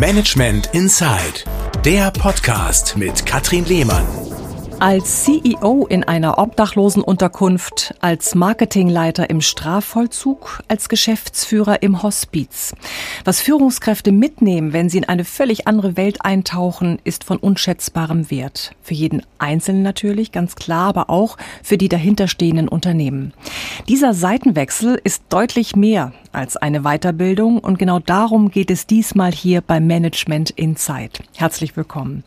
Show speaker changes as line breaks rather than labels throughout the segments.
Management Inside, der Podcast mit Katrin Lehmann.
Als CEO in einer Obdachlosenunterkunft, als Marketingleiter im Strafvollzug, als Geschäftsführer im Hospiz. Was Führungskräfte mitnehmen, wenn sie in eine völlig andere Welt eintauchen, ist von unschätzbarem Wert. Für jeden Einzelnen natürlich, ganz klar, aber auch für die dahinterstehenden Unternehmen. Dieser Seitenwechsel ist deutlich mehr als eine Weiterbildung und genau darum geht es diesmal hier beim Management Insight. Herzlich willkommen.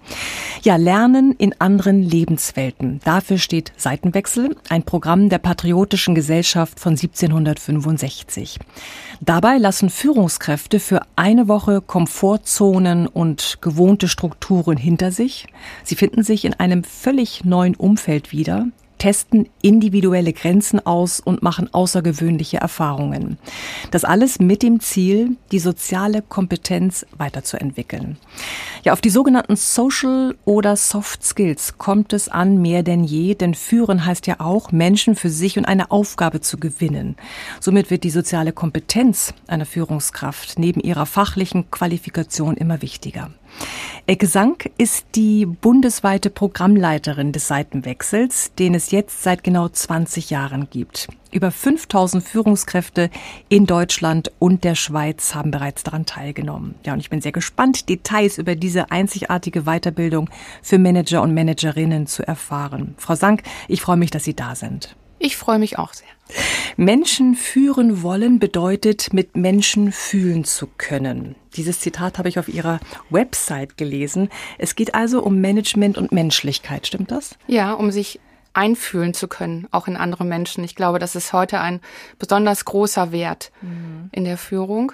Ja, Lernen in anderen Lebenswelten. Dafür steht Seitenwechsel, ein Programm der Patriotischen Gesellschaft von 1765. Dabei lassen Führungskräfte für eine Woche Komfortzonen und gewohnte Strukturen hinter sich. Sie finden sich in einem völlig neuen Umfeld wieder, testen individuelle Grenzen aus und machen außergewöhnliche Erfahrungen. Das alles mit dem Ziel, die soziale Kompetenz weiterzuentwickeln. Ja, auf die sogenannten Social oder Soft Skills kommt es an mehr denn je, denn führen heißt ja auch, Menschen für sich und eine Aufgabe zu gewinnen. Somit wird die soziale Kompetenz einer Führungskraft neben ihrer fachlichen Qualifikation immer wichtiger. Ecke Sank ist die bundesweite Programmleiterin des Seitenwechsels, den es jetzt seit genau 20 Jahren gibt. Über 5000 Führungskräfte in Deutschland und der Schweiz haben bereits daran teilgenommen. Ja, und ich bin sehr gespannt, Details über diese einzigartige Weiterbildung für Manager und Managerinnen zu erfahren. Frau Sank, ich freue mich, dass Sie da sind.
Ich freue mich auch sehr.
Menschen führen wollen bedeutet, mit Menschen fühlen zu können. Dieses Zitat habe ich auf Ihrer Website gelesen. Es geht also um Management und Menschlichkeit, stimmt das?
Ja, um sich einfühlen zu können, auch in andere Menschen. Ich glaube, das ist heute ein besonders großer Wert mhm. in der Führung.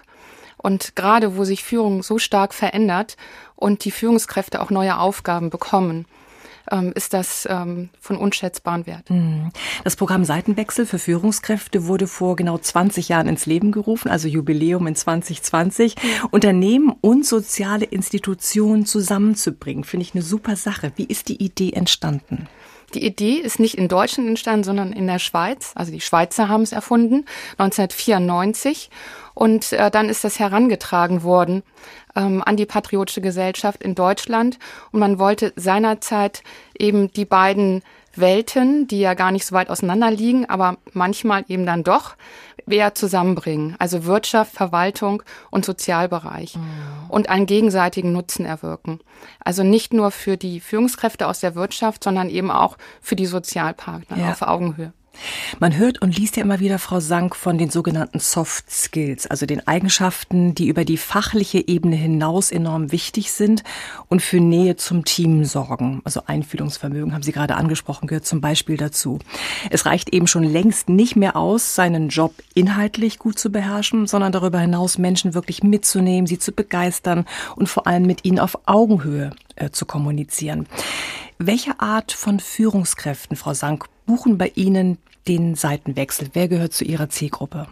Und gerade wo sich Führung so stark verändert und die Führungskräfte auch neue Aufgaben bekommen, ähm, ist das ähm, von unschätzbarem Wert. Mhm.
Das Programm Seitenwechsel für Führungskräfte wurde vor genau 20 Jahren ins Leben gerufen, also Jubiläum in 2020. Unternehmen und soziale Institutionen zusammenzubringen, finde ich eine super Sache. Wie ist die Idee entstanden?
Die Idee ist nicht in Deutschland entstanden, sondern in der Schweiz. Also die Schweizer haben es erfunden, 1994. Und äh, dann ist das herangetragen worden ähm, an die Patriotische Gesellschaft in Deutschland. Und man wollte seinerzeit eben die beiden Welten, die ja gar nicht so weit auseinander liegen, aber manchmal eben dann doch, eher zusammenbringen. Also Wirtschaft, Verwaltung und Sozialbereich. Mhm. Und einen gegenseitigen Nutzen erwirken. Also nicht nur für die Führungskräfte aus der Wirtschaft, sondern eben auch für die Sozialpartner ja. auf Augenhöhe.
Man hört und liest ja immer wieder, Frau Sank, von den sogenannten Soft Skills, also den Eigenschaften, die über die fachliche Ebene hinaus enorm wichtig sind und für Nähe zum Team sorgen. Also Einfühlungsvermögen haben Sie gerade angesprochen, gehört zum Beispiel dazu. Es reicht eben schon längst nicht mehr aus, seinen Job inhaltlich gut zu beherrschen, sondern darüber hinaus Menschen wirklich mitzunehmen, sie zu begeistern und vor allem mit ihnen auf Augenhöhe äh, zu kommunizieren. Welche Art von Führungskräften, Frau Sank, buchen bei Ihnen den Seitenwechsel? Wer gehört zu Ihrer Zielgruppe?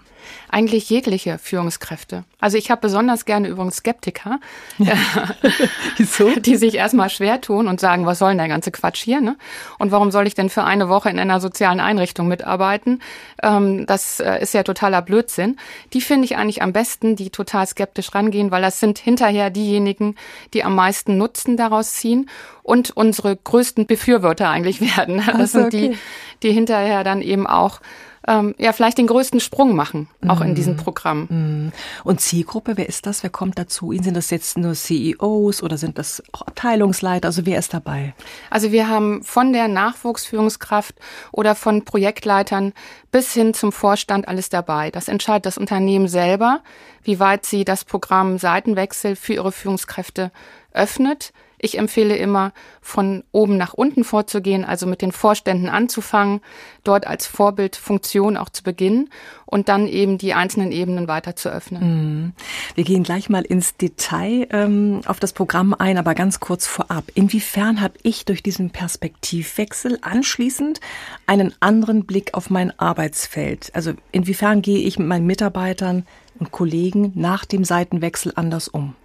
Eigentlich jegliche Führungskräfte. Also ich habe besonders gerne übrigens Skeptiker, ja. Wieso? die sich erstmal schwer tun und sagen, was soll denn der ganze Quatsch hier? Ne? Und warum soll ich denn für eine Woche in einer sozialen Einrichtung mitarbeiten? Ähm, das äh, ist ja totaler Blödsinn. Die finde ich eigentlich am besten, die total skeptisch rangehen, weil das sind hinterher diejenigen, die am meisten Nutzen daraus ziehen und unsere größten Befürworter eigentlich werden. Das also, sind die, die hinterher dann eben auch ähm, ja vielleicht den größten Sprung machen, auch mhm. in diesem Programm.
Mhm. Und Zielgruppe, wer ist das? Wer kommt dazu? Sind das jetzt nur CEOs oder sind das auch Abteilungsleiter? Also wer ist dabei?
Also wir haben von der Nachwuchsführungskraft oder von Projektleitern bis hin zum Vorstand alles dabei. Das entscheidet das Unternehmen selber, wie weit sie das Programm Seitenwechsel für ihre Führungskräfte öffnet. Ich empfehle immer, von oben nach unten vorzugehen, also mit den Vorständen anzufangen, dort als Vorbildfunktion auch zu beginnen und dann eben die einzelnen Ebenen weiter zu öffnen.
Mhm. Wir gehen gleich mal ins Detail ähm, auf das Programm ein, aber ganz kurz vorab. Inwiefern habe ich durch diesen Perspektivwechsel anschließend einen anderen Blick auf mein Arbeitsfeld? Also inwiefern gehe ich mit meinen Mitarbeitern und Kollegen nach dem Seitenwechsel anders um?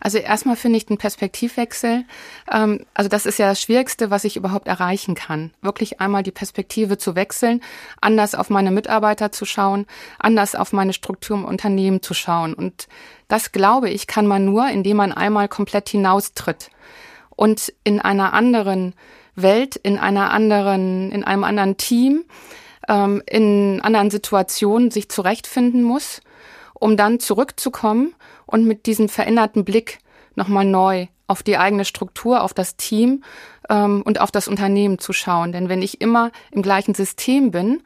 Also erstmal finde ich den Perspektivwechsel, ähm, also das ist ja das Schwierigste, was ich überhaupt erreichen kann. Wirklich einmal die Perspektive zu wechseln, anders auf meine Mitarbeiter zu schauen, anders auf meine Struktur im Unternehmen zu schauen. Und das, glaube ich, kann man nur, indem man einmal komplett hinaustritt und in einer anderen Welt, in einer anderen, in einem anderen Team, ähm, in anderen Situationen sich zurechtfinden muss, um dann zurückzukommen und mit diesem veränderten Blick nochmal neu auf die eigene Struktur, auf das Team ähm, und auf das Unternehmen zu schauen. Denn wenn ich immer im gleichen System bin,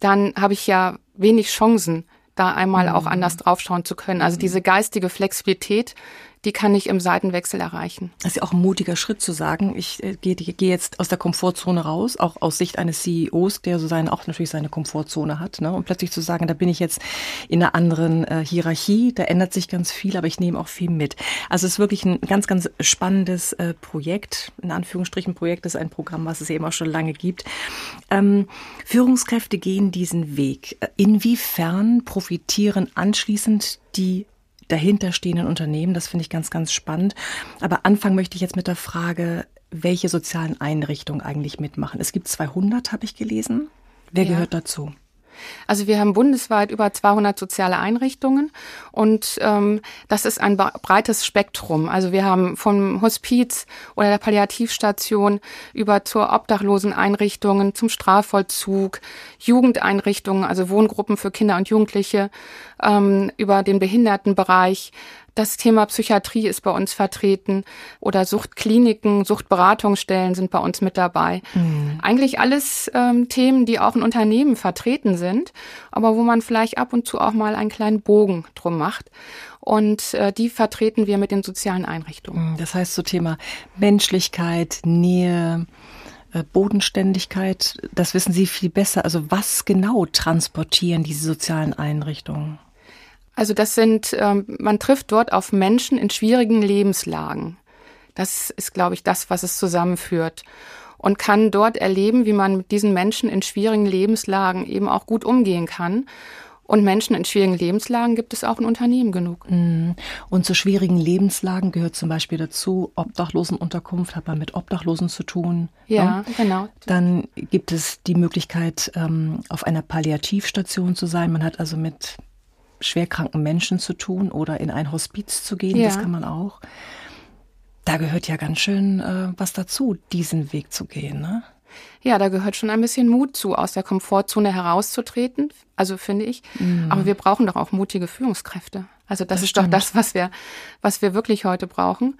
dann habe ich ja wenig Chancen, da einmal auch mhm. anders draufschauen zu können. Also diese geistige Flexibilität, die kann ich im Seitenwechsel erreichen.
Das ist ja auch ein mutiger Schritt zu sagen, ich äh, gehe, gehe jetzt aus der Komfortzone raus, auch aus Sicht eines CEOs, der so seine, auch natürlich seine Komfortzone hat. Ne? Und plötzlich zu sagen, da bin ich jetzt in einer anderen äh, Hierarchie, da ändert sich ganz viel, aber ich nehme auch viel mit. Also es ist wirklich ein ganz, ganz spannendes äh, Projekt, in Anführungsstrichen Projekt, ist ein Programm, was es eben auch schon lange gibt. Ähm, Führungskräfte gehen diesen Weg. Inwiefern profitieren anschließend die dahinterstehenden Unternehmen. Das finde ich ganz, ganz spannend. Aber anfangen möchte ich jetzt mit der Frage, welche sozialen Einrichtungen eigentlich mitmachen. Es gibt 200, habe ich gelesen. Wer ja. gehört dazu?
Also wir haben bundesweit über 200 soziale Einrichtungen und ähm, das ist ein breites Spektrum. Also wir haben vom Hospiz oder der Palliativstation über zur obdachlosen Einrichtungen, zum Strafvollzug, Jugendeinrichtungen, also Wohngruppen für Kinder und Jugendliche, ähm, über den Behindertenbereich, das Thema Psychiatrie ist bei uns vertreten oder Suchtkliniken, Suchtberatungsstellen sind bei uns mit dabei. Mhm. Eigentlich alles ähm, Themen, die auch in Unternehmen vertreten sind, aber wo man vielleicht ab und zu auch mal einen kleinen Bogen drum macht. Und äh, die vertreten wir mit den sozialen Einrichtungen.
Mhm. Das heißt so Thema Menschlichkeit, Nähe, äh, Bodenständigkeit, das wissen Sie viel besser. Also was genau transportieren diese sozialen Einrichtungen?
Also das sind, ähm, man trifft dort auf Menschen in schwierigen Lebenslagen. Das ist, glaube ich, das, was es zusammenführt. Und kann dort erleben, wie man mit diesen Menschen in schwierigen Lebenslagen eben auch gut umgehen kann. Und Menschen in schwierigen Lebenslagen gibt es auch in Unternehmen genug.
Mhm. Und zu schwierigen Lebenslagen gehört zum Beispiel dazu Obdachlosenunterkunft, hat man mit Obdachlosen zu tun.
Ja, ja, ne? genau.
Dann gibt es die Möglichkeit, ähm, auf einer Palliativstation zu sein. Man hat also mit schwerkranken Menschen zu tun oder in ein Hospiz zu gehen, ja. das kann man auch. Da gehört ja ganz schön äh, was dazu, diesen Weg zu gehen, ne?
Ja, da gehört schon ein bisschen Mut zu, aus der Komfortzone herauszutreten, also finde ich. Mhm. Aber wir brauchen doch auch mutige Führungskräfte. Also das, das ist stimmt. doch das, was wir, was wir wirklich heute brauchen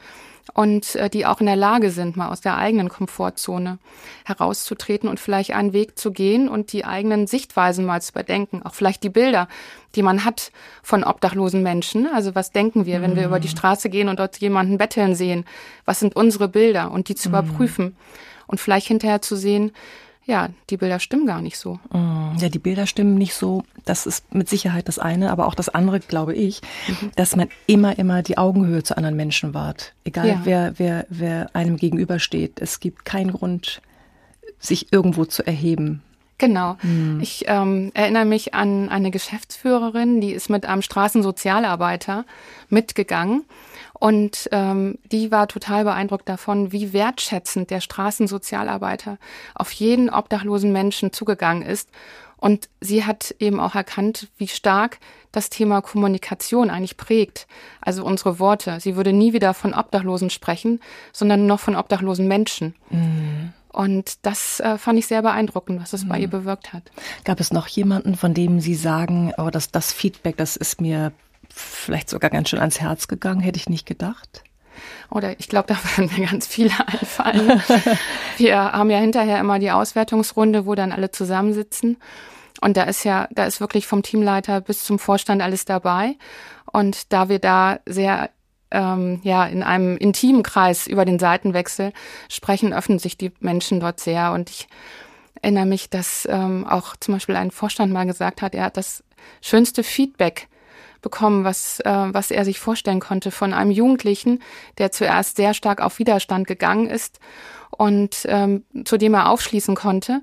und äh, die auch in der Lage sind, mal aus der eigenen Komfortzone herauszutreten und vielleicht einen Weg zu gehen und die eigenen Sichtweisen mal zu überdenken. Auch vielleicht die Bilder, die man hat von obdachlosen Menschen. Also was denken wir, wenn wir über die mhm. Straße gehen und dort jemanden betteln sehen? Was sind unsere Bilder? Und die zu mhm. überprüfen und vielleicht hinterher zu sehen, ja, die Bilder stimmen gar nicht so.
Mm, ja, die Bilder stimmen nicht so. Das ist mit Sicherheit das eine, aber auch das andere, glaube ich, mhm. dass man immer, immer die Augenhöhe zu anderen Menschen wahrt. Egal ja. wer, wer, wer einem gegenübersteht. Es gibt keinen Grund, sich irgendwo zu erheben.
Genau. Mhm. Ich ähm, erinnere mich an eine Geschäftsführerin, die ist mit einem Straßensozialarbeiter mitgegangen und ähm, die war total beeindruckt davon, wie wertschätzend der Straßensozialarbeiter auf jeden obdachlosen Menschen zugegangen ist. Und sie hat eben auch erkannt, wie stark das Thema Kommunikation eigentlich prägt. Also unsere Worte. Sie würde nie wieder von Obdachlosen sprechen, sondern nur noch von obdachlosen Menschen. Mhm. Und das äh, fand ich sehr beeindruckend, was es mhm. bei ihr bewirkt hat.
Gab es noch jemanden, von dem Sie sagen, oh, das, das Feedback, das ist mir vielleicht sogar ganz schön ans Herz gegangen, hätte ich nicht gedacht.
Oder ich glaube, da werden mir ganz viele einfallen. Wir haben ja hinterher immer die Auswertungsrunde, wo dann alle zusammensitzen. Und da ist ja, da ist wirklich vom Teamleiter bis zum Vorstand alles dabei. Und da wir da sehr ähm, ja in einem intimen Kreis über den Seitenwechsel sprechen, öffnen sich die Menschen dort sehr. Und ich erinnere mich, dass ähm, auch zum Beispiel ein Vorstand mal gesagt hat, er hat das schönste Feedback bekommen, was, äh, was er sich vorstellen konnte von einem Jugendlichen, der zuerst sehr stark auf Widerstand gegangen ist und ähm, zu dem er aufschließen konnte.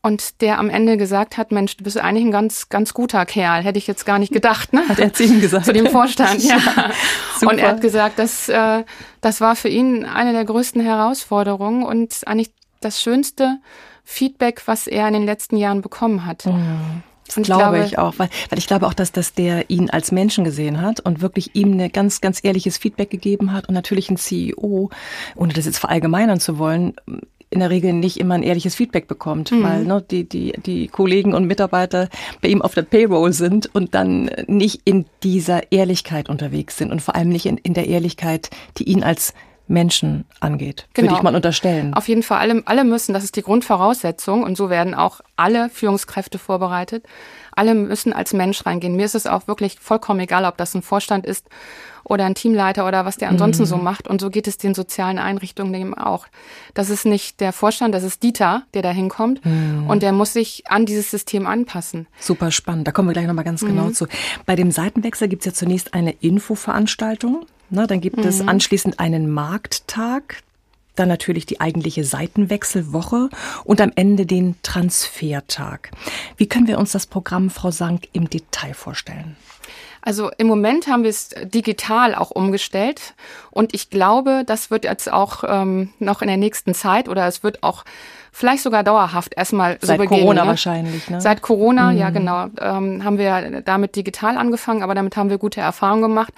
und der am Ende gesagt hat, Mensch, du bist eigentlich ein ganz, ganz guter Kerl. Hätte ich jetzt gar nicht gedacht. Ne?
Hat er zu ihm gesagt.
Zu dem Vorstand, ja. ja und er hat gesagt, dass, äh, das war für ihn eine der größten Herausforderungen und eigentlich das schönste Feedback, was er in den letzten Jahren bekommen hat.
Mhm. Das glaube ich auch, weil, weil ich glaube auch, dass, dass der ihn als Menschen gesehen hat und wirklich ihm eine ganz, ganz ehrliches Feedback gegeben hat und natürlich ein CEO, ohne das jetzt verallgemeinern zu wollen, in der Regel nicht immer ein ehrliches Feedback bekommt, mhm. weil ne, die, die, die Kollegen und Mitarbeiter bei ihm auf der Payroll sind und dann nicht in dieser Ehrlichkeit unterwegs sind und vor allem nicht in, in der Ehrlichkeit, die ihn als Menschen angeht, genau. würde ich mal unterstellen.
Auf jeden Fall, alle, alle müssen, das ist die Grundvoraussetzung und so werden auch alle Führungskräfte vorbereitet. Alle müssen als Mensch reingehen. Mir ist es auch wirklich vollkommen egal, ob das ein Vorstand ist oder ein Teamleiter oder was der ansonsten mhm. so macht. Und so geht es den sozialen Einrichtungen eben auch. Das ist nicht der Vorstand, das ist Dieter, der da hinkommt. Mhm. Und der muss sich an dieses System anpassen.
Super spannend. Da kommen wir gleich nochmal ganz genau mhm. zu. Bei dem Seitenwechsel gibt es ja zunächst eine Infoveranstaltung. Na, dann gibt es mhm. anschließend einen Markttag dann natürlich die eigentliche Seitenwechselwoche und am Ende den Transfertag. Wie können wir uns das Programm, Frau Sank, im Detail vorstellen?
Also im Moment haben wir es digital auch umgestellt und ich glaube, das wird jetzt auch ähm, noch in der nächsten Zeit oder es wird auch vielleicht sogar dauerhaft erstmal
Seit so begehen. Corona ne? wahrscheinlich, ne?
Seit Corona, mhm. ja genau, ähm, haben wir damit digital angefangen, aber damit haben wir gute Erfahrungen gemacht.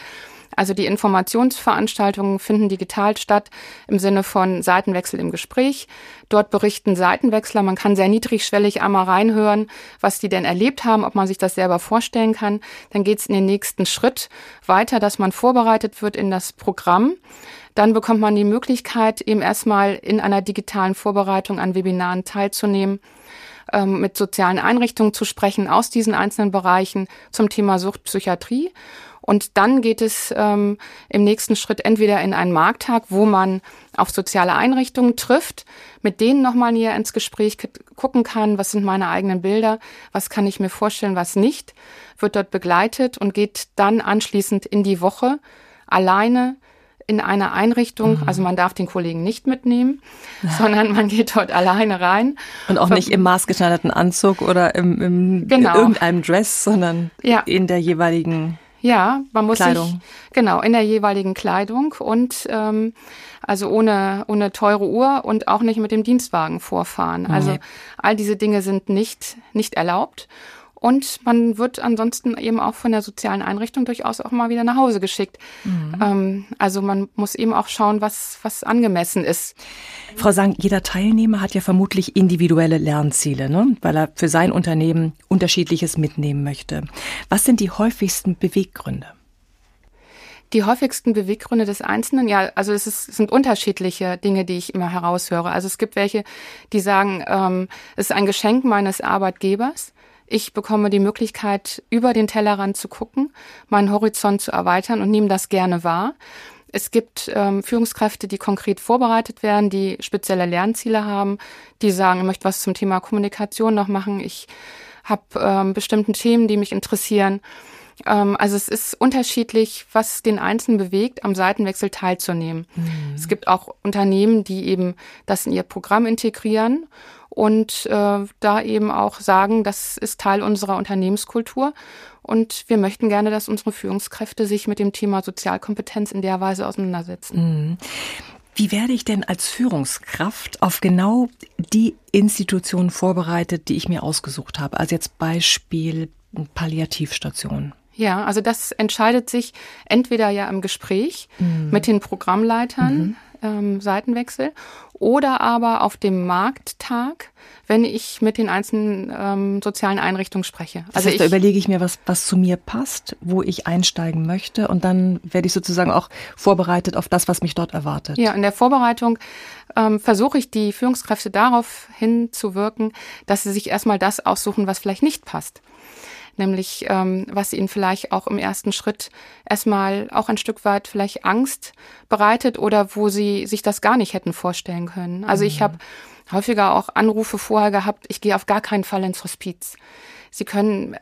Also die Informationsveranstaltungen finden digital statt im Sinne von Seitenwechsel im Gespräch. Dort berichten Seitenwechsler. Man kann sehr niedrigschwellig einmal reinhören, was die denn erlebt haben, ob man sich das selber vorstellen kann. Dann geht es in den nächsten Schritt weiter, dass man vorbereitet wird in das Programm. Dann bekommt man die Möglichkeit, eben erstmal in einer digitalen Vorbereitung an Webinaren teilzunehmen ähm, mit sozialen Einrichtungen zu sprechen aus diesen einzelnen Bereichen zum Thema Suchtpsychiatrie. Und dann geht es ähm, im nächsten Schritt entweder in einen Markttag, wo man auf soziale Einrichtungen trifft, mit denen nochmal näher ins Gespräch gucken kann, was sind meine eigenen Bilder, was kann ich mir vorstellen, was nicht, wird dort begleitet und geht dann anschließend in die Woche alleine in einer Einrichtung, mhm. also man darf den Kollegen nicht mitnehmen, ja. sondern man geht dort alleine rein.
Und auch nicht im maßgeschneiderten Anzug oder im, im genau. in irgendeinem Dress, sondern ja. in der jeweiligen
ja, man muss Kleidung. sich genau in der jeweiligen Kleidung und ähm, also ohne ohne teure Uhr und auch nicht mit dem Dienstwagen vorfahren. Also all diese Dinge sind nicht nicht erlaubt und man wird ansonsten eben auch von der sozialen Einrichtung durchaus auch mal wieder nach Hause geschickt. Mhm. Ähm, also man muss eben auch schauen, was, was angemessen ist.
Frau Sang, jeder Teilnehmer hat ja vermutlich individuelle Lernziele, ne? weil er für sein Unternehmen unterschiedliches mitnehmen möchte. Was sind die häufigsten Beweggründe?
Die häufigsten Beweggründe des Einzelnen, ja, also es, ist, es sind unterschiedliche Dinge, die ich immer heraushöre. Also es gibt welche, die sagen, ähm, es ist ein Geschenk meines Arbeitgebers. Ich bekomme die Möglichkeit, über den Tellerrand zu gucken, meinen Horizont zu erweitern und nehme das gerne wahr. Es gibt ähm, Führungskräfte, die konkret vorbereitet werden, die spezielle Lernziele haben, die sagen, ich möchte was zum Thema Kommunikation noch machen. Ich habe ähm, bestimmte Themen, die mich interessieren. Ähm, also es ist unterschiedlich, was den Einzelnen bewegt, am Seitenwechsel teilzunehmen. Mhm. Es gibt auch Unternehmen, die eben das in ihr Programm integrieren und äh, da eben auch sagen, das ist Teil unserer Unternehmenskultur und wir möchten gerne, dass unsere Führungskräfte sich mit dem Thema Sozialkompetenz in der Weise auseinandersetzen.
Mhm. Wie werde ich denn als Führungskraft auf genau die Institutionen vorbereitet, die ich mir ausgesucht habe? Also jetzt Beispiel Palliativstation.
Ja, also das entscheidet sich entweder ja im Gespräch mhm. mit den Programmleitern, mhm. Ähm, Seitenwechsel, oder aber auf dem Markttag, wenn ich mit den einzelnen ähm, sozialen Einrichtungen spreche.
Also heißt, ich, da überlege ich mir, was, was zu mir passt, wo ich einsteigen möchte und dann werde ich sozusagen auch vorbereitet auf das, was mich dort erwartet.
Ja, in der Vorbereitung ähm, versuche ich die Führungskräfte darauf hinzuwirken, dass sie sich erstmal das aussuchen, was vielleicht nicht passt nämlich ähm, was ihnen vielleicht auch im ersten Schritt erstmal auch ein Stück weit vielleicht Angst bereitet oder wo sie sich das gar nicht hätten vorstellen können. Also mhm. ich habe häufiger auch Anrufe vorher gehabt, ich gehe auf gar keinen Fall ins Hospiz. Sie können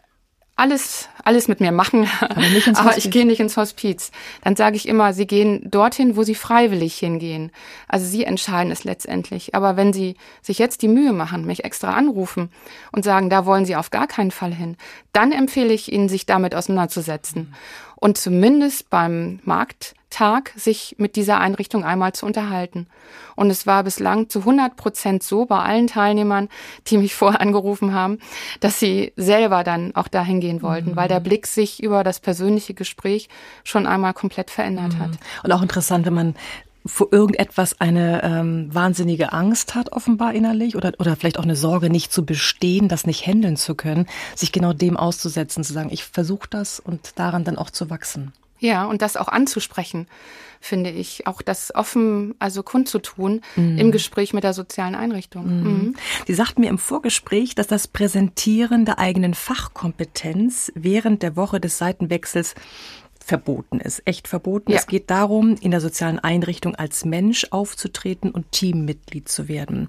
alles, alles mit mir machen, aber, aber ich gehe nicht ins Hospiz. Dann sage ich immer, Sie gehen dorthin, wo Sie freiwillig hingehen. Also Sie entscheiden es letztendlich. Aber wenn Sie sich jetzt die Mühe machen, mich extra anrufen und sagen, da wollen Sie auf gar keinen Fall hin, dann empfehle ich Ihnen, sich damit auseinanderzusetzen. Und zumindest beim Markt Tag sich mit dieser Einrichtung einmal zu unterhalten. Und es war bislang zu 100 Prozent so bei allen Teilnehmern, die mich vorher angerufen haben, dass sie selber dann auch dahin gehen wollten, mhm. weil der Blick sich über das persönliche Gespräch schon einmal komplett verändert mhm. hat.
Und auch interessant, wenn man vor irgendetwas eine ähm, wahnsinnige Angst hat, offenbar innerlich, oder, oder vielleicht auch eine Sorge, nicht zu bestehen, das nicht handeln zu können, sich genau dem auszusetzen, zu sagen, ich versuche das und daran dann auch zu wachsen.
Ja, und das auch anzusprechen, finde ich. Auch das offen, also kundzutun mhm. im Gespräch mit der sozialen Einrichtung. Mhm.
Mhm. Sie sagten mir im Vorgespräch, dass das Präsentieren der eigenen Fachkompetenz während der Woche des Seitenwechsels verboten ist, echt verboten. Ja. Es geht darum, in der sozialen Einrichtung als Mensch aufzutreten und Teammitglied zu werden.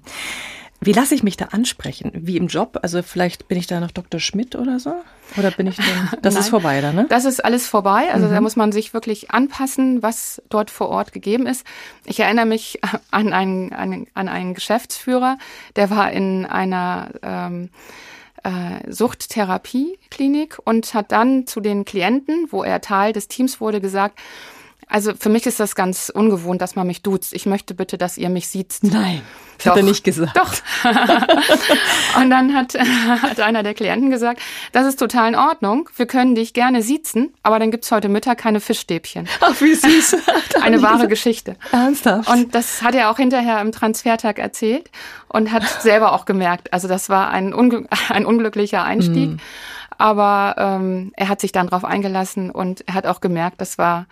Wie lasse ich mich da ansprechen? Wie im Job? Also vielleicht bin ich da noch Dr. Schmidt oder so? Oder bin ich denn, das ist vorbei da, ne?
Das ist alles vorbei. Also mhm. da muss man sich wirklich anpassen, was dort vor Ort gegeben ist. Ich erinnere mich an einen, an, an einen Geschäftsführer, der war in einer ähm, äh, Suchttherapie-Klinik und hat dann zu den Klienten, wo er Teil des Teams wurde, gesagt, also für mich ist das ganz ungewohnt, dass man mich duzt. Ich möchte bitte, dass ihr mich sieht.
Nein, das doch, hat er nicht gesagt.
Doch. und dann hat, hat einer der Klienten gesagt, das ist total in Ordnung. Wir können dich gerne siezen, aber dann gibt's heute Mittag keine Fischstäbchen.
Ach, wie süß.
Eine wahre Geschichte.
Ernsthaft?
Und das hat er auch hinterher im Transfertag erzählt und hat selber auch gemerkt. Also das war ein, ungl ein unglücklicher Einstieg. Mm. Aber ähm, er hat sich dann drauf eingelassen und er hat auch gemerkt, das war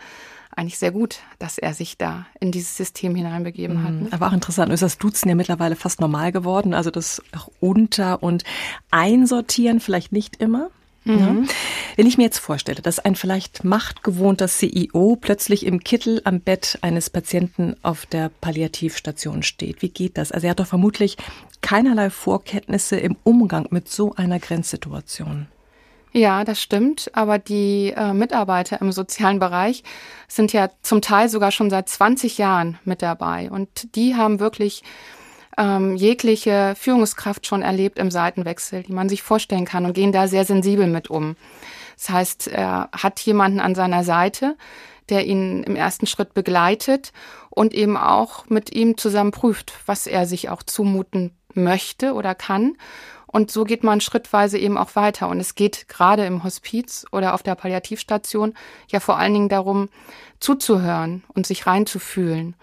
eigentlich sehr gut, dass er sich da in dieses System hineinbegeben hat. Mhm.
Ne? Aber auch interessant, ist das Duzen ja mittlerweile fast normal geworden, also das Unter- und Einsortieren vielleicht nicht immer. Mhm. Ja. Wenn ich mir jetzt vorstelle, dass ein vielleicht machtgewohnter CEO plötzlich im Kittel am Bett eines Patienten auf der Palliativstation steht, wie geht das? Also er hat doch vermutlich keinerlei Vorkenntnisse im Umgang mit so einer Grenzsituation.
Ja, das stimmt. Aber die äh, Mitarbeiter im sozialen Bereich sind ja zum Teil sogar schon seit 20 Jahren mit dabei. Und die haben wirklich ähm, jegliche Führungskraft schon erlebt im Seitenwechsel, die man sich vorstellen kann und gehen da sehr sensibel mit um. Das heißt, er hat jemanden an seiner Seite, der ihn im ersten Schritt begleitet und eben auch mit ihm zusammen prüft, was er sich auch zumuten möchte oder kann und so geht man schrittweise eben auch weiter. Und es geht gerade im Hospiz oder auf der Palliativstation ja vor allen Dingen darum, zuzuhören und sich reinzufühlen.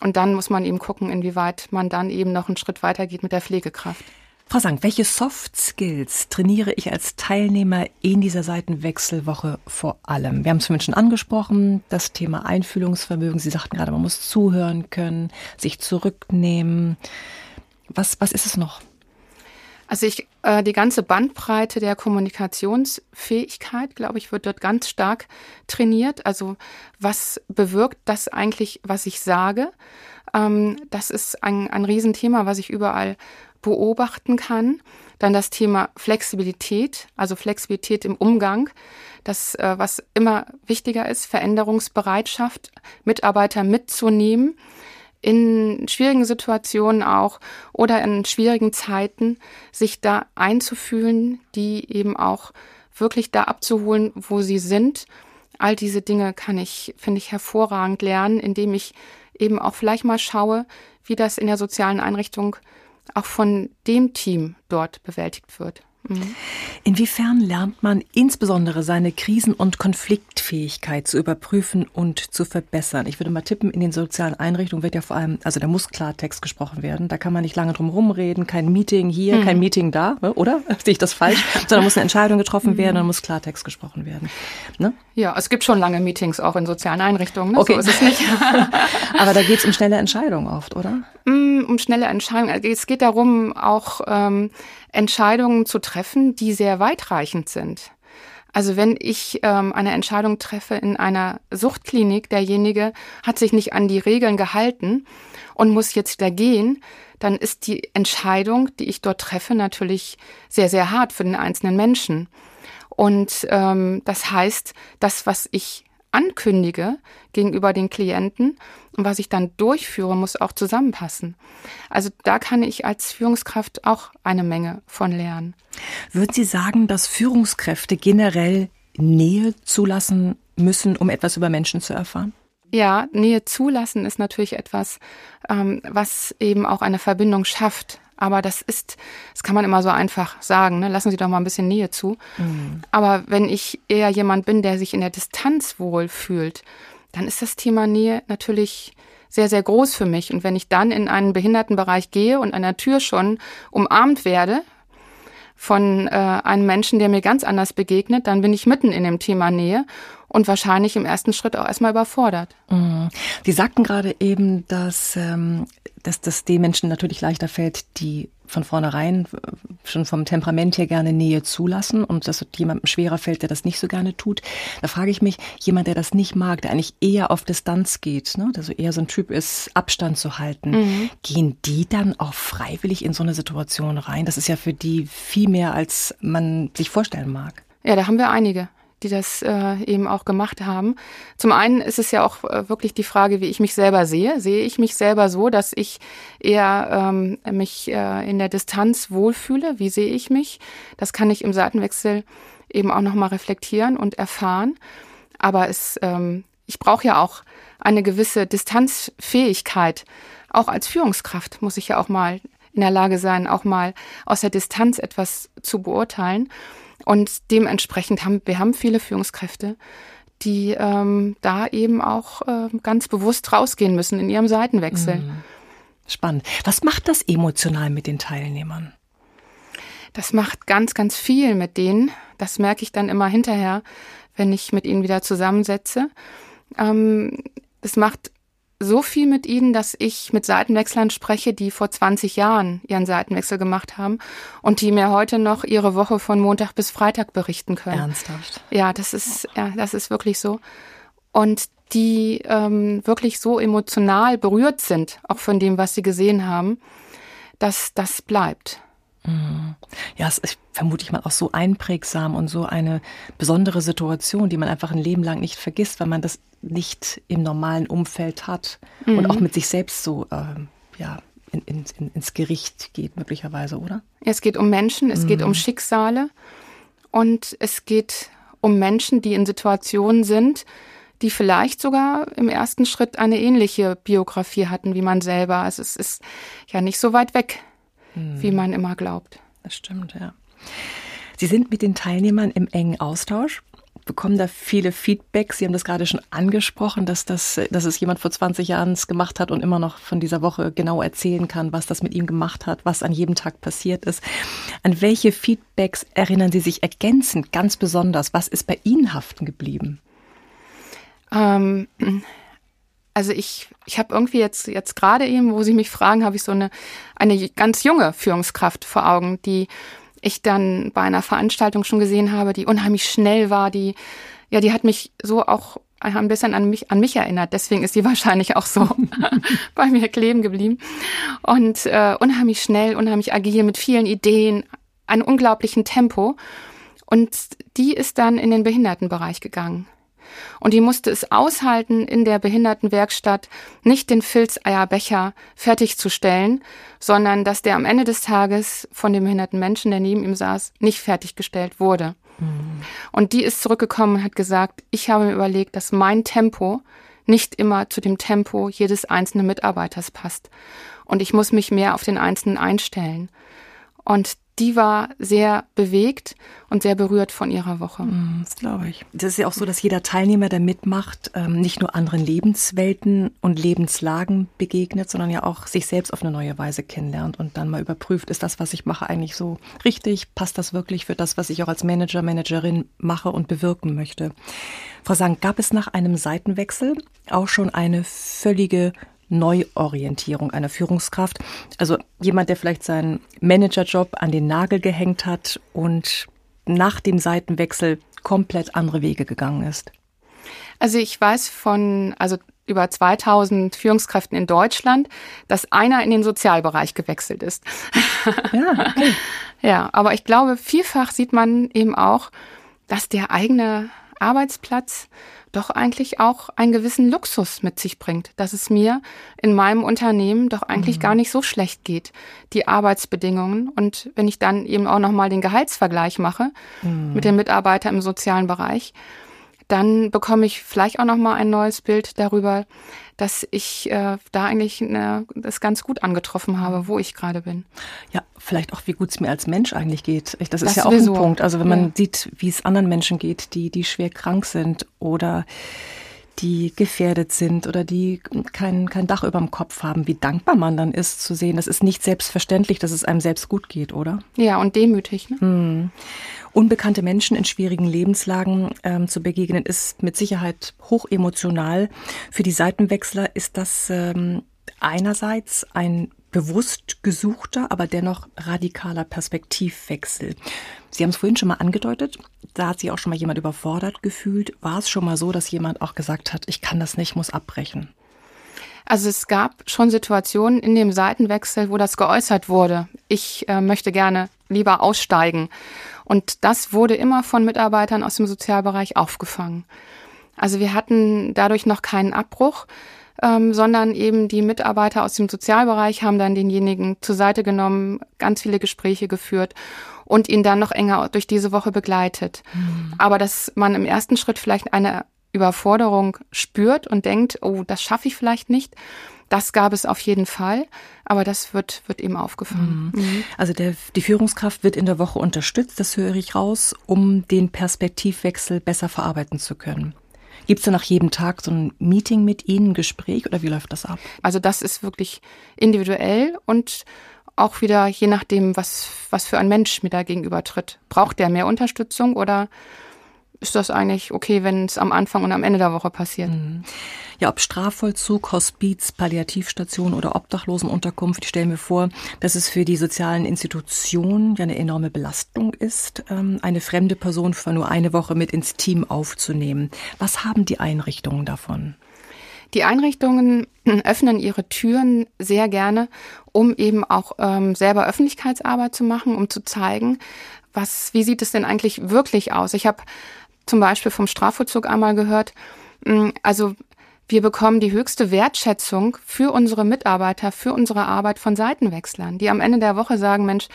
Und dann muss man eben gucken, inwieweit man dann eben noch einen Schritt weiter geht mit der Pflegekraft.
Frau Sank, welche Soft Skills trainiere ich als Teilnehmer in dieser Seitenwechselwoche vor allem? Wir haben es vorhin schon angesprochen, das Thema Einfühlungsvermögen. Sie sagten gerade, man muss zuhören können, sich zurücknehmen. Was, was ist es noch?
Also ich, äh, die ganze Bandbreite der Kommunikationsfähigkeit, glaube ich, wird dort ganz stark trainiert. Also was bewirkt das eigentlich, was ich sage? Ähm, das ist ein, ein Riesenthema, was ich überall beobachten kann. Dann das Thema Flexibilität, also Flexibilität im Umgang. Das, äh, was immer wichtiger ist, Veränderungsbereitschaft, Mitarbeiter mitzunehmen in schwierigen Situationen auch oder in schwierigen Zeiten sich da einzufühlen, die eben auch wirklich da abzuholen, wo sie sind. All diese Dinge kann ich, finde ich, hervorragend lernen, indem ich eben auch vielleicht mal schaue, wie das in der sozialen Einrichtung auch von dem Team dort bewältigt wird.
Inwiefern lernt man insbesondere seine Krisen- und Konfliktfähigkeit zu überprüfen und zu verbessern? Ich würde mal tippen, in den sozialen Einrichtungen wird ja vor allem, also da muss Klartext gesprochen werden. Da kann man nicht lange drum rumreden, kein Meeting hier, mhm. kein Meeting da, ne, oder? Sehe ich das falsch? Sondern muss eine Entscheidung getroffen mhm. werden und muss Klartext gesprochen werden.
Ne? Ja, es gibt schon lange Meetings auch in sozialen Einrichtungen. Ne?
Okay. So ist es nicht. Aber da geht es um schnelle Entscheidungen oft, oder?
Mm, um schnelle Entscheidungen. Also es geht darum, auch ähm, Entscheidungen zu treffen, die sehr weitreichend sind. Also wenn ich ähm, eine Entscheidung treffe in einer Suchtklinik, derjenige hat sich nicht an die Regeln gehalten und muss jetzt da gehen, dann ist die Entscheidung, die ich dort treffe, natürlich sehr, sehr hart für den einzelnen Menschen. Und ähm, das heißt, das, was ich ankündige gegenüber den Klienten und was ich dann durchführe, muss auch zusammenpassen. Also da kann ich als Führungskraft auch eine Menge von lernen.
Würden Sie sagen, dass Führungskräfte generell Nähe zulassen müssen, um etwas über Menschen zu erfahren?
Ja, Nähe zulassen ist natürlich etwas, ähm, was eben auch eine Verbindung schafft aber das ist, das kann man immer so einfach sagen, ne? lassen Sie doch mal ein bisschen Nähe zu. Mhm. Aber wenn ich eher jemand bin, der sich in der Distanz wohl fühlt, dann ist das Thema Nähe natürlich sehr, sehr groß für mich. Und wenn ich dann in einen Behindertenbereich gehe und an der Tür schon umarmt werde von äh, einem Menschen, der mir ganz anders begegnet, dann bin ich mitten in dem Thema Nähe und wahrscheinlich im ersten Schritt auch erstmal überfordert.
Mhm. Sie sagten gerade eben, dass ähm, dass das den Menschen natürlich leichter fällt, die von vornherein äh, schon vom Temperament her gerne Nähe zulassen und dass jemandem schwerer fällt, der das nicht so gerne tut. Da frage ich mich, jemand, der das nicht mag, der eigentlich eher auf Distanz geht, ne, der so eher so ein Typ ist, Abstand zu halten, mhm. gehen die dann auch freiwillig in so eine Situation rein? Das ist ja für die viel mehr, als man sich vorstellen mag.
Ja, da haben wir einige die das äh, eben auch gemacht haben. Zum einen ist es ja auch äh, wirklich die Frage, wie ich mich selber sehe. Sehe ich mich selber so, dass ich eher ähm, mich äh, in der Distanz wohlfühle? Wie sehe ich mich? Das kann ich im Seitenwechsel eben auch nochmal reflektieren und erfahren. Aber es, ähm, ich brauche ja auch eine gewisse Distanzfähigkeit. Auch als Führungskraft muss ich ja auch mal in der Lage sein, auch mal aus der Distanz etwas zu beurteilen. Und dementsprechend haben wir haben viele Führungskräfte, die ähm, da eben auch äh, ganz bewusst rausgehen müssen in ihrem Seitenwechsel. Mhm.
Spannend. Was macht das emotional mit den Teilnehmern?
Das macht ganz, ganz viel mit denen. Das merke ich dann immer hinterher, wenn ich mit ihnen wieder zusammensetze. Ähm, es macht so viel mit ihnen, dass ich mit Seitenwechslern spreche, die vor 20 Jahren ihren Seitenwechsel gemacht haben und die mir heute noch ihre Woche von Montag bis Freitag berichten können.
Ernsthaft?
Ja, das ist, ja, das ist wirklich so. Und die ähm, wirklich so emotional berührt sind, auch von dem, was sie gesehen haben, dass das bleibt.
Ja, es ist vermute ich mal auch so einprägsam und so eine besondere Situation, die man einfach ein Leben lang nicht vergisst, weil man das nicht im normalen Umfeld hat mhm. und auch mit sich selbst so ähm, ja, in, in, in, ins Gericht geht, möglicherweise, oder?
Es geht um Menschen, es mhm. geht um. Schicksale und es geht um Menschen, die in Situationen sind, die vielleicht sogar im ersten Schritt eine ähnliche Biografie hatten wie man selber. Also es ist ja nicht so weit weg wie hm. man immer glaubt.
Das stimmt, ja. Sie sind mit den Teilnehmern im engen Austausch, bekommen da viele Feedbacks. Sie haben das gerade schon angesprochen, dass, das, dass es jemand vor 20 Jahren gemacht hat und immer noch von dieser Woche genau erzählen kann, was das mit ihm gemacht hat, was an jedem Tag passiert ist. An welche Feedbacks erinnern Sie sich ergänzend ganz besonders? Was ist bei Ihnen haften geblieben?
Ähm, also ich, ich habe irgendwie jetzt, jetzt gerade eben, wo Sie mich fragen, habe ich so eine, eine ganz junge Führungskraft vor Augen, die ich dann bei einer Veranstaltung schon gesehen habe, die unheimlich schnell war, die, ja, die hat mich so auch ein bisschen an mich, an mich erinnert. Deswegen ist sie wahrscheinlich auch so bei mir kleben geblieben. Und äh, unheimlich schnell, unheimlich agil mit vielen Ideen, einem unglaublichen Tempo. Und die ist dann in den Behindertenbereich gegangen. Und die musste es aushalten, in der Behindertenwerkstatt nicht den Filzeierbecher fertigzustellen, sondern dass der am Ende des Tages von dem behinderten Menschen, der neben ihm saß, nicht fertiggestellt wurde. Mhm. Und die ist zurückgekommen und hat gesagt, ich habe mir überlegt, dass mein Tempo nicht immer zu dem Tempo jedes einzelnen Mitarbeiters passt. Und ich muss mich mehr auf den Einzelnen einstellen. Und die war sehr bewegt und sehr berührt von ihrer Woche.
Mm, das glaube ich. Das ist ja auch so, dass jeder Teilnehmer, der mitmacht, ähm, nicht nur anderen Lebenswelten und Lebenslagen begegnet, sondern ja auch sich selbst auf eine neue Weise kennenlernt und dann mal überprüft, ist das, was ich mache, eigentlich so richtig? Passt das wirklich für das, was ich auch als Manager, Managerin mache und bewirken möchte? Frau Sang, gab es nach einem Seitenwechsel auch schon eine völlige Neuorientierung einer Führungskraft. Also jemand, der vielleicht seinen Managerjob an den Nagel gehängt hat und nach dem Seitenwechsel komplett andere Wege gegangen ist.
Also ich weiß von, also über 2000 Führungskräften in Deutschland, dass einer in den Sozialbereich gewechselt ist. Ja, okay. ja, aber ich glaube, vielfach sieht man eben auch, dass der eigene Arbeitsplatz doch eigentlich auch einen gewissen Luxus mit sich bringt, dass es mir in meinem Unternehmen doch eigentlich mhm. gar nicht so schlecht geht, die Arbeitsbedingungen. Und wenn ich dann eben auch nochmal den Gehaltsvergleich mache mhm. mit den Mitarbeitern im sozialen Bereich, dann bekomme ich vielleicht auch nochmal ein neues Bild darüber, dass ich äh, da eigentlich äh, das ganz gut angetroffen habe, wo ich gerade bin.
Ja, vielleicht auch, wie gut es mir als Mensch eigentlich geht. Das, das ist ja auch ein Punkt. Also wenn man ja. sieht, wie es anderen Menschen geht, die, die schwer krank sind oder die gefährdet sind oder die kein, kein Dach über dem Kopf haben, wie dankbar man dann ist zu sehen. Das ist nicht selbstverständlich, dass es einem selbst gut geht, oder?
Ja, und demütig. Ne? Hm.
Unbekannte Menschen in schwierigen Lebenslagen ähm, zu begegnen, ist mit Sicherheit hoch emotional. Für die Seitenwechsler ist das ähm, einerseits ein bewusst gesuchter, aber dennoch radikaler Perspektivwechsel. Sie haben es vorhin schon mal angedeutet, da hat sich auch schon mal jemand überfordert gefühlt. War es schon mal so, dass jemand auch gesagt hat, ich kann das nicht, muss abbrechen?
Also es gab schon Situationen in dem Seitenwechsel, wo das geäußert wurde. Ich äh, möchte gerne lieber aussteigen. Und das wurde immer von Mitarbeitern aus dem Sozialbereich aufgefangen. Also wir hatten dadurch noch keinen Abbruch, ähm, sondern eben die Mitarbeiter aus dem Sozialbereich haben dann denjenigen zur Seite genommen, ganz viele Gespräche geführt und ihn dann noch enger durch diese Woche begleitet. Mhm. Aber dass man im ersten Schritt vielleicht eine Überforderung spürt und denkt, oh, das schaffe ich vielleicht nicht. Das gab es auf jeden Fall, aber das wird, wird eben aufgefangen.
Mhm. mhm. Also der, die Führungskraft wird in der Woche unterstützt, das höre ich raus, um den Perspektivwechsel besser verarbeiten zu können. Gibt es da nach jedem Tag so ein Meeting mit Ihnen, ein Gespräch oder wie läuft das ab?
Also das ist wirklich individuell und auch wieder je nachdem, was, was für ein Mensch mir da gegenüber tritt. Braucht der mehr Unterstützung oder ist das eigentlich okay, wenn es am Anfang und am Ende der Woche passiert? Mhm.
Ja, ob Strafvollzug, Hospiz, Palliativstation oder Obdachlosenunterkunft, ich stelle mir vor, dass es für die sozialen Institutionen ja eine enorme Belastung ist, ähm, eine fremde Person für nur eine Woche mit ins Team aufzunehmen. Was haben die Einrichtungen davon?
Die Einrichtungen öffnen ihre Türen sehr gerne, um eben auch ähm, selber Öffentlichkeitsarbeit zu machen, um zu zeigen, was, wie sieht es denn eigentlich wirklich aus? Ich habe zum Beispiel vom Strafvollzug einmal gehört, mm, also wir bekommen die höchste Wertschätzung für unsere Mitarbeiter, für unsere Arbeit von Seitenwechslern, die am Ende der Woche sagen, Mensch,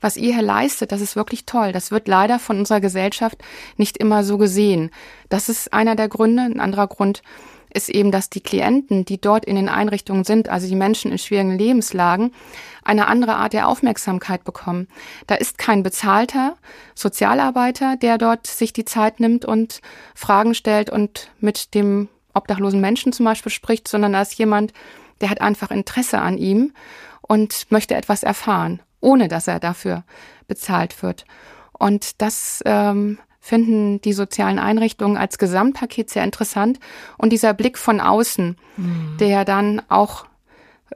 was ihr hier leistet, das ist wirklich toll. Das wird leider von unserer Gesellschaft nicht immer so gesehen. Das ist einer der Gründe. Ein anderer Grund ist eben, dass die Klienten, die dort in den Einrichtungen sind, also die Menschen in schwierigen Lebenslagen, eine andere Art der Aufmerksamkeit bekommen. Da ist kein bezahlter Sozialarbeiter, der dort sich die Zeit nimmt und Fragen stellt und mit dem obdachlosen Menschen zum Beispiel spricht, sondern da ist jemand, der hat einfach Interesse an ihm und möchte etwas erfahren, ohne dass er dafür bezahlt wird. Und das ähm, finden die sozialen Einrichtungen als Gesamtpaket sehr interessant. Und dieser Blick von außen, mhm. der dann auch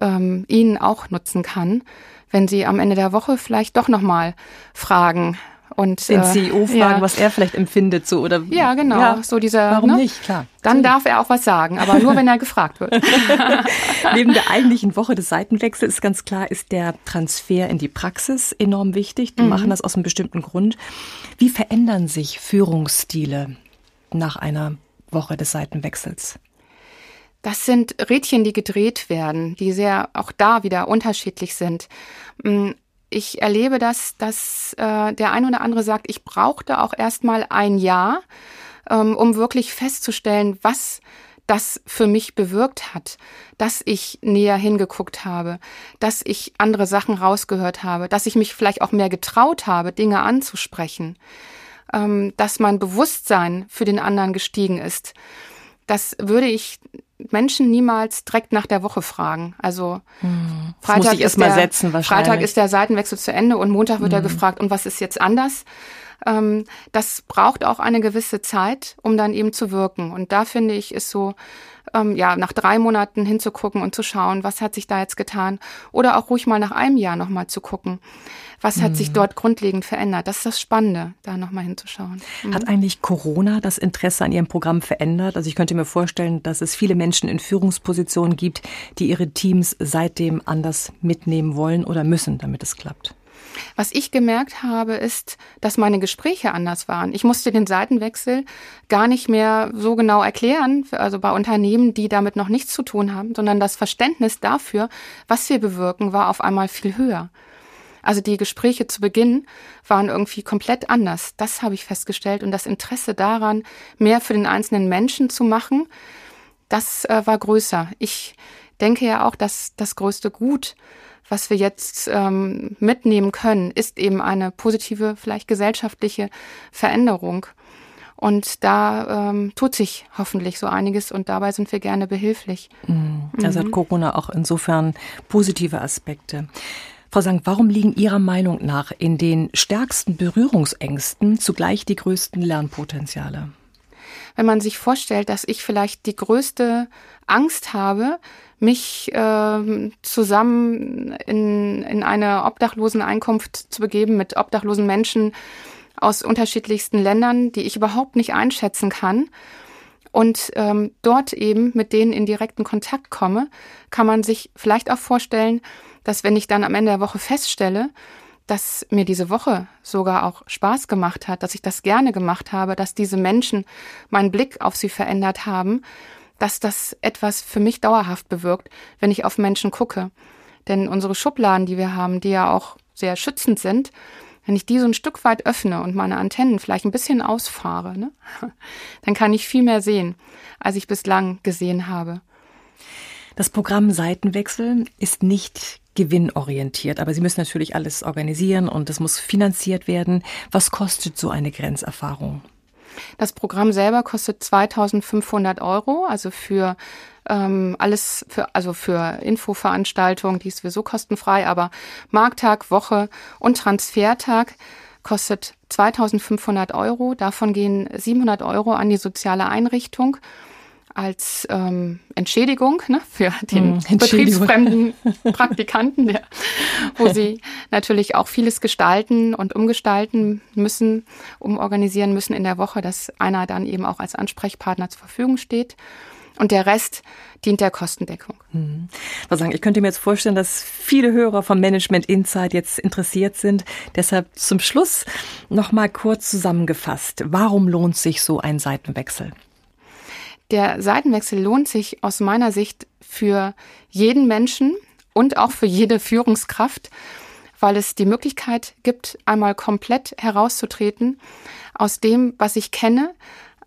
ähm, Ihnen auch nutzen kann, wenn Sie am Ende der Woche vielleicht doch nochmal fragen, und
den CEO fragen, ja. was er vielleicht empfindet, so oder
ja genau, ja, so dieser.
Warum ne? nicht? Klar.
Dann darf er auch was sagen, aber nur wenn er gefragt wird.
Neben der eigentlichen Woche des Seitenwechsels ist ganz klar, ist der Transfer in die Praxis enorm wichtig. Die mhm. machen das aus einem bestimmten Grund. Wie verändern sich Führungsstile nach einer Woche des Seitenwechsels?
Das sind Rädchen, die gedreht werden, die sehr auch da wieder unterschiedlich sind. Mm, ich erlebe das, dass äh, der ein oder andere sagt, ich brauchte auch erstmal ein Jahr, ähm, um wirklich festzustellen, was das für mich bewirkt hat, dass ich näher hingeguckt habe, dass ich andere Sachen rausgehört habe, dass ich mich vielleicht auch mehr getraut habe, Dinge anzusprechen, ähm, dass mein Bewusstsein für den anderen gestiegen ist. Das würde ich Menschen niemals direkt nach der Woche fragen. Also hm. Freitag, ist der, setzen, Freitag ist der Seitenwechsel zu Ende und Montag wird hm. er gefragt, und was ist jetzt anders? Ähm, das braucht auch eine gewisse Zeit, um dann eben zu wirken. Und da finde ich, ist so, ähm, ja, nach drei Monaten hinzugucken und zu schauen, was hat sich da jetzt getan. Oder auch ruhig mal nach einem Jahr nochmal zu gucken. Was hat mhm. sich dort grundlegend verändert? Das ist das Spannende, da nochmal hinzuschauen.
Mhm. Hat eigentlich Corona das Interesse an Ihrem Programm verändert? Also ich könnte mir vorstellen, dass es viele Menschen in Führungspositionen gibt, die ihre Teams seitdem anders mitnehmen wollen oder müssen, damit es klappt.
Was ich gemerkt habe, ist, dass meine Gespräche anders waren. Ich musste den Seitenwechsel gar nicht mehr so genau erklären, also bei Unternehmen, die damit noch nichts zu tun haben, sondern das Verständnis dafür, was wir bewirken, war auf einmal viel höher. Also die Gespräche zu Beginn waren irgendwie komplett anders. Das habe ich festgestellt. Und das Interesse daran, mehr für den einzelnen Menschen zu machen, das äh, war größer. Ich denke ja auch, dass das größte Gut was wir jetzt ähm, mitnehmen können, ist eben eine positive, vielleicht gesellschaftliche Veränderung. Und da ähm, tut sich hoffentlich so einiges und dabei sind wir gerne behilflich.
Mhm. Also mhm. hat Corona auch insofern positive Aspekte. Frau Sank, warum liegen Ihrer Meinung nach in den stärksten Berührungsängsten zugleich die größten Lernpotenziale?
Wenn man sich vorstellt, dass ich vielleicht die größte Angst habe, mich äh, zusammen in, in eine Obdachloseneinkunft zu begeben mit obdachlosen Menschen aus unterschiedlichsten Ländern, die ich überhaupt nicht einschätzen kann. Und ähm, dort eben mit denen in direkten Kontakt komme, kann man sich vielleicht auch vorstellen, dass wenn ich dann am Ende der Woche feststelle, dass mir diese Woche sogar auch Spaß gemacht hat, dass ich das gerne gemacht habe, dass diese Menschen meinen Blick auf sie verändert haben, dass das etwas für mich dauerhaft bewirkt, wenn ich auf Menschen gucke. Denn unsere Schubladen, die wir haben, die ja auch sehr schützend sind, wenn ich die so ein Stück weit öffne und meine Antennen vielleicht ein bisschen ausfahre, ne, dann kann ich viel mehr sehen, als ich bislang gesehen habe.
Das Programm Seitenwechsel ist nicht gewinnorientiert, aber Sie müssen natürlich alles organisieren und es muss finanziert werden. Was kostet so eine Grenzerfahrung?
Das Programm selber kostet 2500 Euro, also für ähm, alles für, also für Infoveranstaltungen, die ist sowieso kostenfrei, aber Markttag, Woche und Transfertag kostet 2500 Euro. Davon gehen 700 Euro an die soziale Einrichtung als ähm, Entschädigung ne, für den mm, betriebsfremden Praktikanten, der, wo sie natürlich auch vieles gestalten und umgestalten müssen, umorganisieren müssen in der Woche, dass einer dann eben auch als Ansprechpartner zur Verfügung steht. Und der Rest dient der Kostendeckung.
Mhm. Was sagen, ich könnte mir jetzt vorstellen, dass viele Hörer vom Management Insight jetzt interessiert sind. Deshalb zum Schluss noch mal kurz zusammengefasst. Warum lohnt sich so ein Seitenwechsel?
Der Seitenwechsel lohnt sich aus meiner Sicht für jeden Menschen und auch für jede Führungskraft, weil es die Möglichkeit gibt, einmal komplett herauszutreten aus dem, was ich kenne,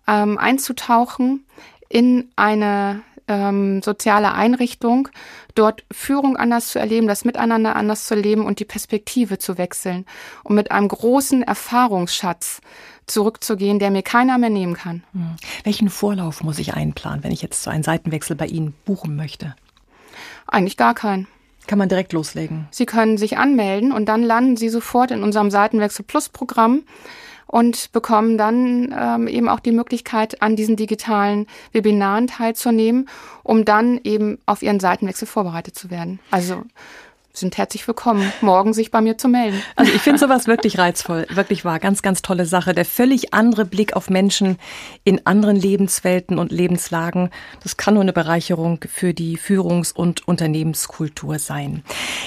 ähm, einzutauchen in eine ähm, soziale Einrichtung, dort Führung anders zu erleben, das Miteinander anders zu erleben und die Perspektive zu wechseln und mit einem großen Erfahrungsschatz zurückzugehen, der mir keiner mehr nehmen kann. Hm.
Welchen Vorlauf muss ich einplanen, wenn ich jetzt so einen Seitenwechsel bei Ihnen buchen möchte?
Eigentlich gar keinen.
Kann man direkt loslegen?
Sie können sich anmelden und dann landen Sie sofort in unserem Seitenwechsel Plus Programm und bekommen dann ähm, eben auch die Möglichkeit, an diesen digitalen Webinaren teilzunehmen, um dann eben auf Ihren Seitenwechsel vorbereitet zu werden. Also sind herzlich willkommen, morgen sich bei mir zu melden.
Also ich finde sowas wirklich reizvoll, wirklich wahr, ganz, ganz tolle Sache. Der völlig andere Blick auf Menschen in anderen Lebenswelten und Lebenslagen, das kann nur eine Bereicherung für die Führungs- und Unternehmenskultur sein.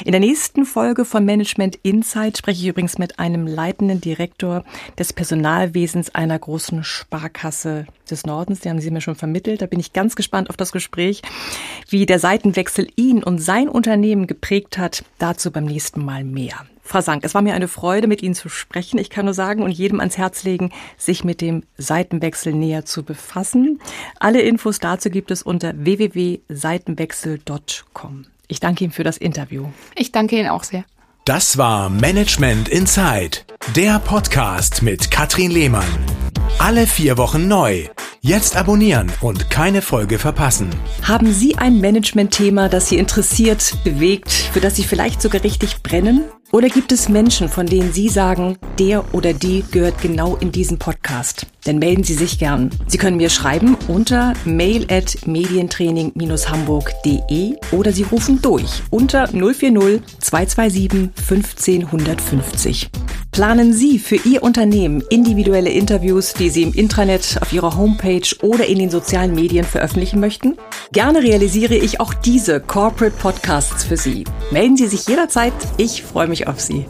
In der nächsten Folge von Management Insight spreche ich übrigens mit einem leitenden Direktor des Personalwesens einer großen Sparkasse des Nordens. Die haben Sie mir schon vermittelt. Da bin ich ganz gespannt auf das Gespräch, wie der Seitenwechsel ihn und sein Unternehmen geprägt hat. Dazu beim nächsten Mal mehr. Frau Sank, es war mir eine Freude, mit Ihnen zu sprechen. Ich kann nur sagen und jedem ans Herz legen, sich mit dem Seitenwechsel näher zu befassen. Alle Infos dazu gibt es unter www.seitenwechsel.com. Ich danke Ihnen für das Interview.
Ich danke Ihnen auch sehr.
Das war Management Inside, der Podcast mit Katrin Lehmann. Alle vier Wochen neu. Jetzt abonnieren und keine Folge verpassen.
Haben Sie ein Management-Thema, das Sie interessiert, bewegt, für das Sie vielleicht sogar richtig brennen? Oder gibt es Menschen, von denen Sie sagen, der oder die gehört genau in diesen Podcast? Dann melden Sie sich gern. Sie können mir schreiben unter mail at medientraining-hamburg.de oder Sie rufen durch unter 040 227 15150. Planen Sie für Ihr Unternehmen individuelle Interviews, die Sie im Intranet, auf Ihrer Homepage oder in den sozialen Medien veröffentlichen möchten? Gerne realisiere ich auch diese Corporate Podcasts für Sie. Melden Sie sich jederzeit. Ich freue mich auf Sie.